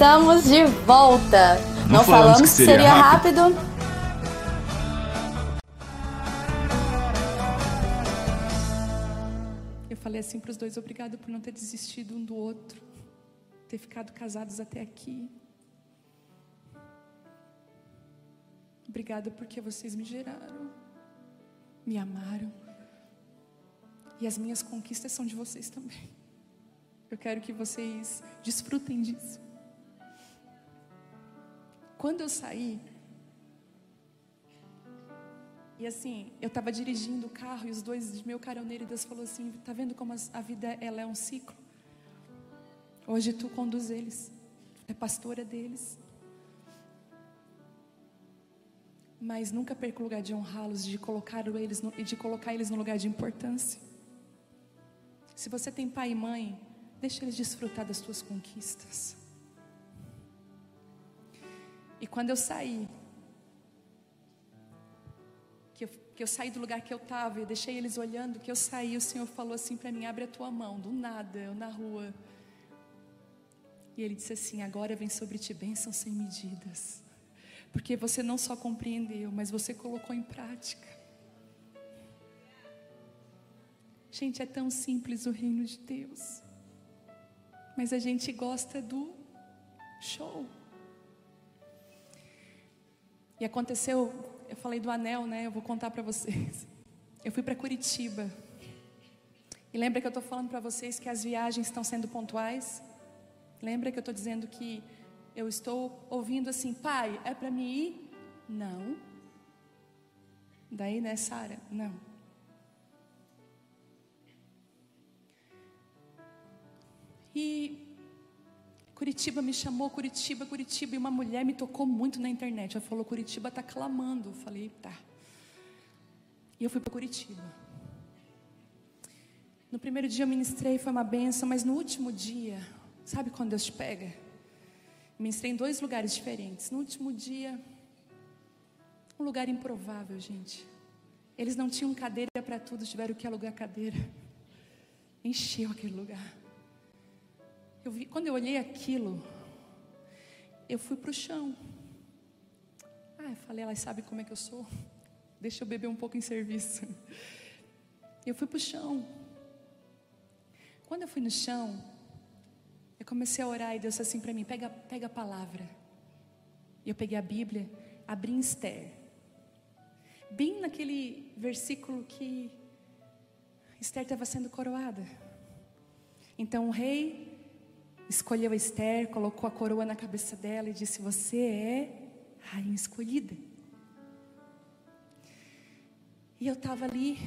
estamos de volta. Não Não, falamos falamos que seria seria rápido. rápido. Eu falei assim para os dois: obrigado por não ter desistido um do outro, ter ficado casados até aqui. Obrigada porque vocês me geraram, me amaram. E as minhas conquistas são de vocês também. Eu quero que vocês desfrutem disso. Quando eu saí, e assim, eu estava dirigindo o carro e os dois meu caroneiro, e Deus falou assim: tá vendo como a vida ela é um ciclo? Hoje tu conduz eles, é pastora deles. Mas nunca perca o lugar de honrá-los, de colocar eles no, de colocar eles no lugar de importância. Se você tem pai e mãe, deixa eles desfrutar das tuas conquistas. E quando eu saí, que eu, que eu saí do lugar que eu estava e deixei eles olhando, que eu saí, o Senhor falou assim para mim: abre a tua mão, do nada, eu na rua. E Ele disse assim: agora vem sobre ti bênçãos sem medidas, porque você não só compreendeu, mas você colocou em prática. Gente, é tão simples o reino de Deus. Mas a gente gosta do show. E aconteceu, eu falei do anel, né? Eu vou contar para vocês. <laughs> Eu fui para Curitiba. E lembra que eu estou falando para vocês que as viagens estão sendo pontuais? Lembra que eu estou dizendo que eu estou ouvindo assim, pai, é para mim ir? Não. Daí, né, Sara? Não. E Curitiba me chamou, Curitiba, Curitiba, e uma mulher me tocou muito na internet. Ela falou: Curitiba está clamando. Eu falei: tá. E eu fui para Curitiba. No primeiro dia eu ministrei, foi uma benção, mas no último dia, sabe quando Deus te pega? Ministrei em dois lugares diferentes. No último dia, um lugar improvável, gente. Eles não tinham cadeira para tudo, tiveram que alugar cadeira. Encheu aquele lugar. Eu vi, quando eu olhei aquilo, eu fui para o chão. Ah, eu falei, elas sabem como é que eu sou. <laughs> Deixa eu beber um pouco em serviço. Eu fui para o chão. Quando eu fui no chão, eu comecei a orar e Deus disse assim para mim: pega, pega a palavra. E eu peguei a Bíblia, abri em Esther. Bem naquele versículo que Esther estava sendo coroada. Então o rei escolheu Esther, colocou a coroa na cabeça dela e disse: Você é rainha escolhida. E eu estava ali.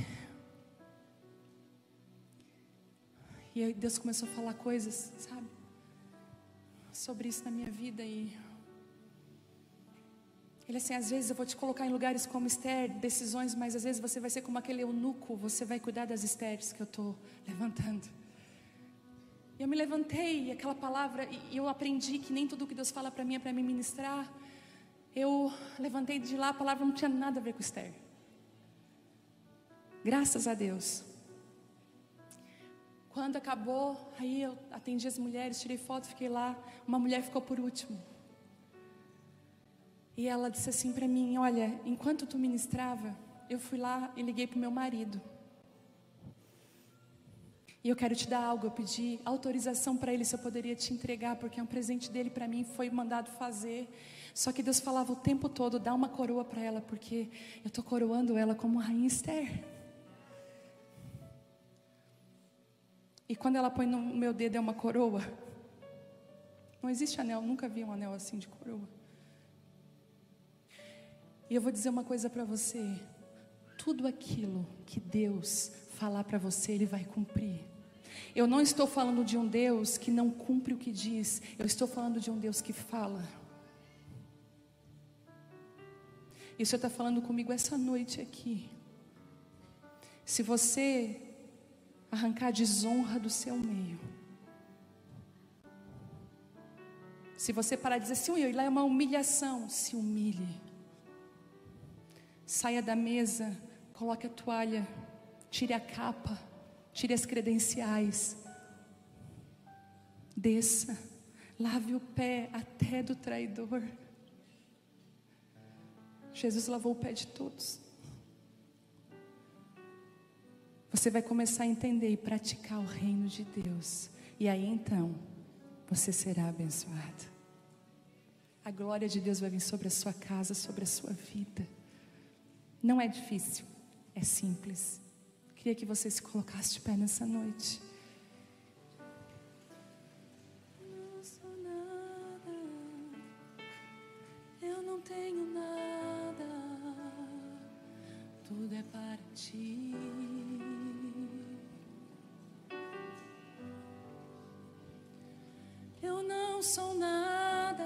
E aí Deus começou a falar coisas, sabe? Sobre isso na minha vida. E Ele assim, às vezes eu vou te colocar em lugares como Esther, decisões, mas às vezes você vai ser como aquele eunuco, você vai cuidar das Estéres que eu estou levantando. Eu me levantei, aquela palavra, e eu aprendi que nem tudo que Deus fala para mim é para me ministrar. Eu levantei de lá, a palavra não tinha nada a ver com Esther. Graças a Deus. Quando acabou, aí eu atendi as mulheres, tirei foto, fiquei lá. Uma mulher ficou por último. E ela disse assim para mim: Olha, enquanto tu ministrava, eu fui lá e liguei para o meu marido. E eu quero te dar algo. Eu pedi autorização para ele se eu poderia te entregar, porque é um presente dele para mim, foi mandado fazer. Só que Deus falava o tempo todo: dá uma coroa para ela, porque eu estou coroando ela como rainha Esther. E quando ela põe no meu dedo é uma coroa. Não existe anel, nunca vi um anel assim de coroa. E eu vou dizer uma coisa para você: tudo aquilo que Deus falar para você, Ele vai cumprir. Eu não estou falando de um Deus que não cumpre o que diz, eu estou falando de um Deus que fala. E o Senhor está falando comigo essa noite aqui. Se você arrancar desonra do seu meio. Se você parar de dizer assim, lá é uma humilhação, se humilhe. Saia da mesa, coloque a toalha, tire a capa, tire as credenciais. Desça, lave o pé até do traidor. Jesus lavou o pé de todos. Você vai começar a entender e praticar o reino de Deus. E aí então, você será abençoado. A glória de Deus vai vir sobre a sua casa, sobre a sua vida. Não é difícil, é simples. Queria que você se colocasse de pé nessa noite. Sou nada,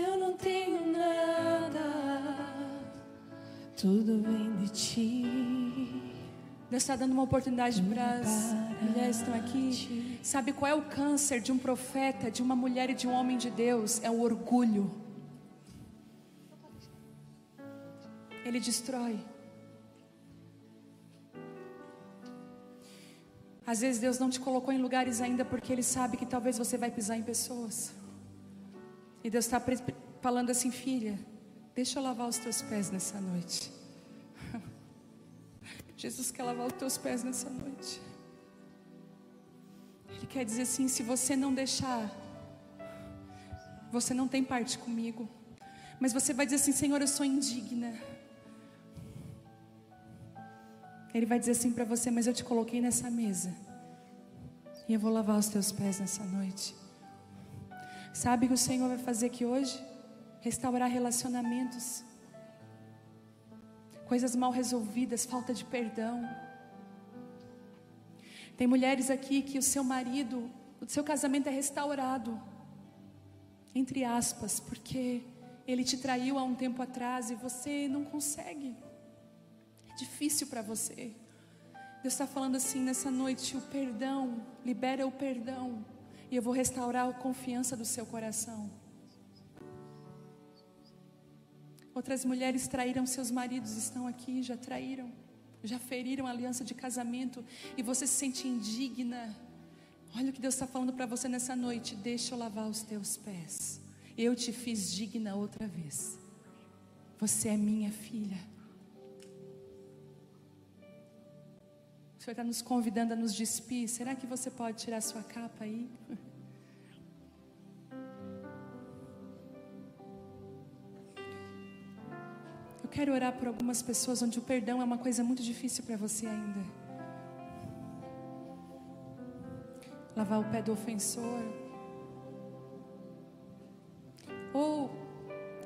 eu não tenho nada, tudo vem de ti. Deus está dando uma oportunidade para as mulheres que estão aqui. Sabe qual é o câncer de um profeta, de uma mulher e de um homem de Deus? É o orgulho. Ele destrói. Às vezes Deus não te colocou em lugares ainda porque Ele sabe que talvez você vai pisar em pessoas. E Deus está falando assim, filha, deixa eu lavar os teus pés nessa noite. <laughs> Jesus quer lavar os teus pés nessa noite. Ele quer dizer assim: se você não deixar, você não tem parte comigo. Mas você vai dizer assim: Senhor, eu sou indigna. Ele vai dizer assim para você: Mas eu te coloquei nessa mesa. E eu vou lavar os teus pés nessa noite. Sabe o que o Senhor vai fazer aqui hoje? Restaurar relacionamentos. Coisas mal resolvidas, falta de perdão. Tem mulheres aqui que o seu marido, o seu casamento é restaurado. Entre aspas, porque ele te traiu há um tempo atrás e você não consegue. É difícil para você. Deus está falando assim nessa noite: o perdão, libera o perdão, e eu vou restaurar a confiança do seu coração. Outras mulheres traíram seus maridos, estão aqui, já traíram, já feriram a aliança de casamento, e você se sente indigna. Olha o que Deus está falando para você nessa noite: deixa eu lavar os teus pés. Eu te fiz digna outra vez. Você é minha filha. O Senhor está nos convidando a nos despir. Será que você pode tirar sua capa aí? <laughs> quero orar por algumas pessoas onde o perdão é uma coisa muito difícil para você ainda. Lavar o pé do ofensor. Ou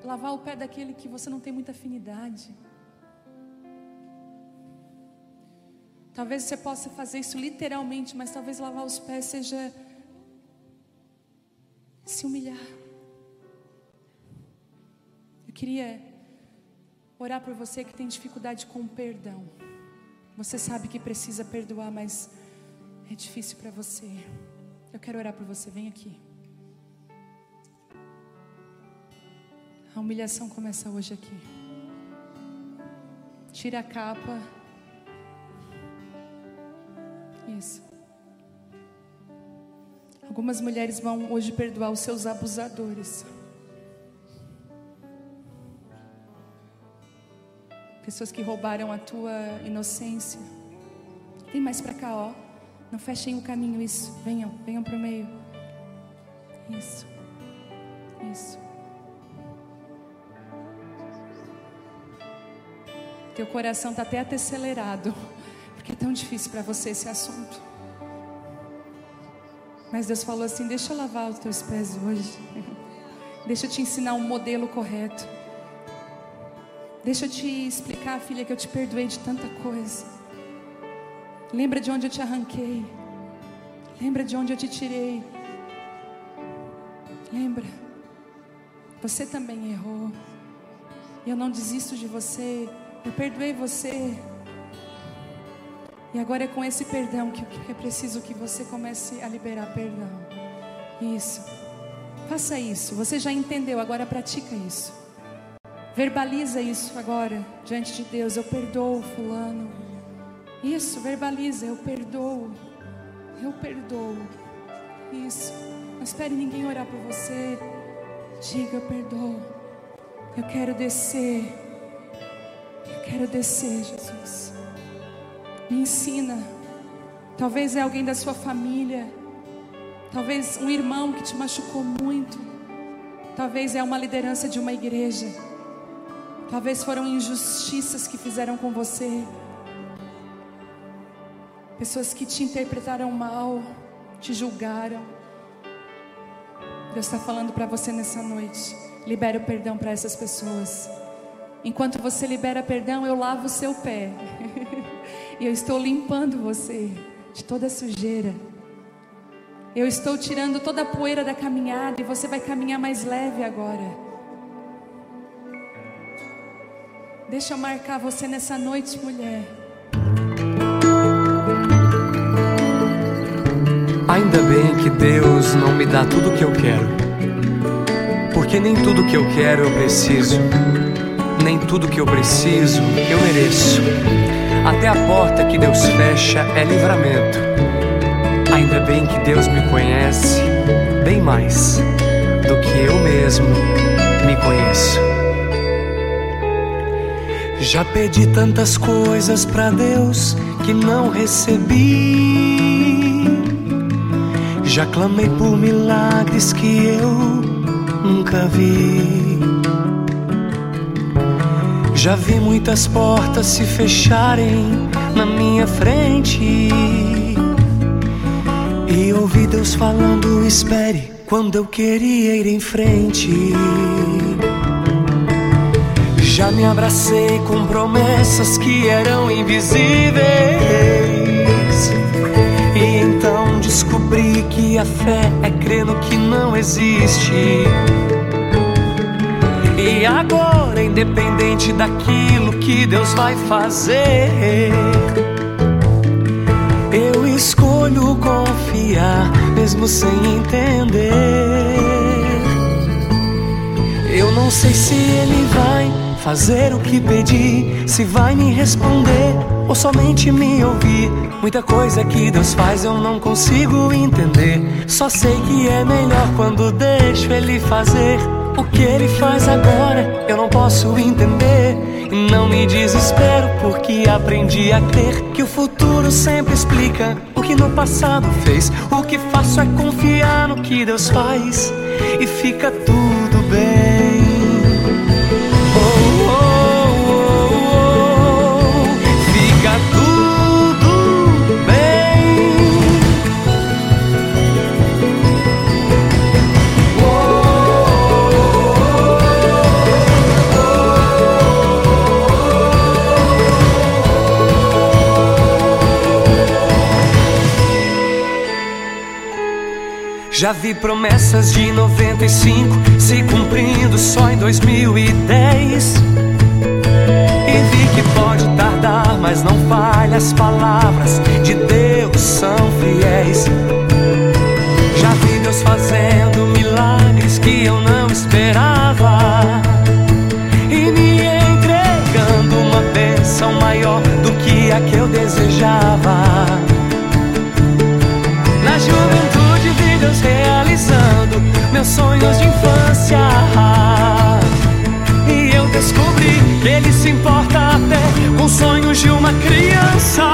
lavar o pé daquele que você não tem muita afinidade. Talvez você possa fazer isso literalmente, mas talvez lavar os pés seja se humilhar. Eu queria orar por você que tem dificuldade com o perdão. Você sabe que precisa perdoar, mas é difícil para você. Eu quero orar por você. Vem aqui. A humilhação começa hoje aqui. Tira a capa. Isso. Algumas mulheres vão hoje perdoar os seus abusadores. Pessoas que roubaram a tua inocência. Vem mais para cá, ó. Não fechem o caminho, isso. Venham, venham para o meio. Isso. Isso. Teu coração está até acelerado. Porque é tão difícil para você esse assunto. Mas Deus falou assim: Deixa eu lavar os teus pés hoje. Deixa eu te ensinar um modelo correto. Deixa eu te explicar, filha, que eu te perdoei de tanta coisa. Lembra de onde eu te arranquei. Lembra de onde eu te tirei. Lembra. Você também errou. Eu não desisto de você. Eu perdoei você. E agora é com esse perdão que é preciso que você comece a liberar perdão. Isso. Faça isso. Você já entendeu, agora pratica isso. Verbaliza isso agora diante de Deus. Eu perdoo fulano. Isso, verbaliza, eu perdoo. Eu perdoo. Isso. Não espere ninguém orar por você. Diga, eu perdoo. Eu quero descer. Eu quero descer, Jesus. Me ensina. Talvez é alguém da sua família. Talvez um irmão que te machucou muito. Talvez é uma liderança de uma igreja. Talvez foram injustiças que fizeram com você. Pessoas que te interpretaram mal, te julgaram. Deus está falando para você nessa noite. Libere o perdão para essas pessoas. Enquanto você libera perdão, eu lavo o seu pé. <laughs> E eu estou limpando você de toda sujeira. Eu estou tirando toda a poeira da caminhada e você vai caminhar mais leve agora. Deixa eu marcar você nessa noite, mulher. Ainda bem que Deus não me dá tudo o que eu quero. Porque nem tudo que eu quero eu preciso. Nem tudo que eu preciso eu mereço. Até a porta que Deus fecha é livramento. Ainda bem que Deus me conhece bem mais do que eu mesmo me conheço. Já pedi tantas coisas para Deus que não recebi. Já clamei por milagres que eu nunca vi. Já vi muitas portas se fecharem na minha frente. E ouvi Deus falando: espere, quando eu queria ir em frente. Já me abracei com promessas que eram invisíveis. E então descobri que a fé é crer no que não existe. E agora, independente daquilo que Deus vai fazer, eu escolho confiar, mesmo sem entender. Eu não sei se Ele vai fazer o que pedi, se vai me responder ou somente me ouvir. Muita coisa que Deus faz eu não consigo entender. Só sei que é melhor quando deixo Ele fazer. O que Ele faz agora eu não posso entender. E não me desespero porque aprendi a crer que o futuro sempre explica o que no passado fez. O que faço é confiar no que Deus faz e fica tudo Já vi promessas de 95 se cumprindo só em 2010. E vi que pode tardar, mas não falha, as palavras de Deus são fiéis. Já vi Deus fazendo milagres que eu não esperava. E me entregando uma bênção maior do que a que eu desejava. Sonhos de infância. E eu descobri que ele se importa até com sonhos de uma criança.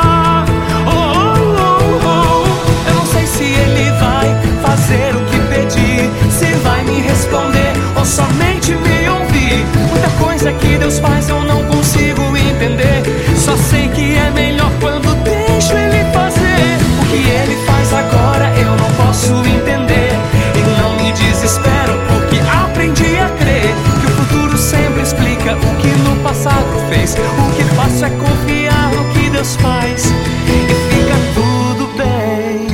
Oh, oh, oh, oh. Eu não sei se ele vai fazer o que pedi, se vai me responder ou somente me ouvir. Muita coisa que Deus faz eu não consigo entender. Só sei que é melhor quando O que faço é confiar no que Deus faz e fica tudo bem.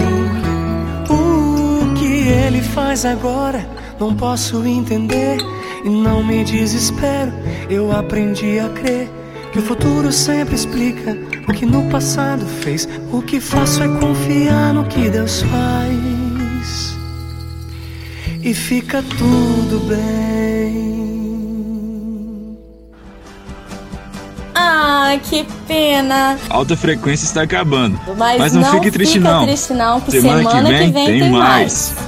O que Ele faz agora não posso entender e não me desespero. Eu aprendi a crer. Que o futuro sempre explica o que no passado fez. O que faço é confiar no que Deus faz e fica tudo bem. Que pena. Alta frequência está acabando. Mas, Mas não, não, fique triste não. Triste não, semana, semana que vem, que vem tem, tem mais. mais.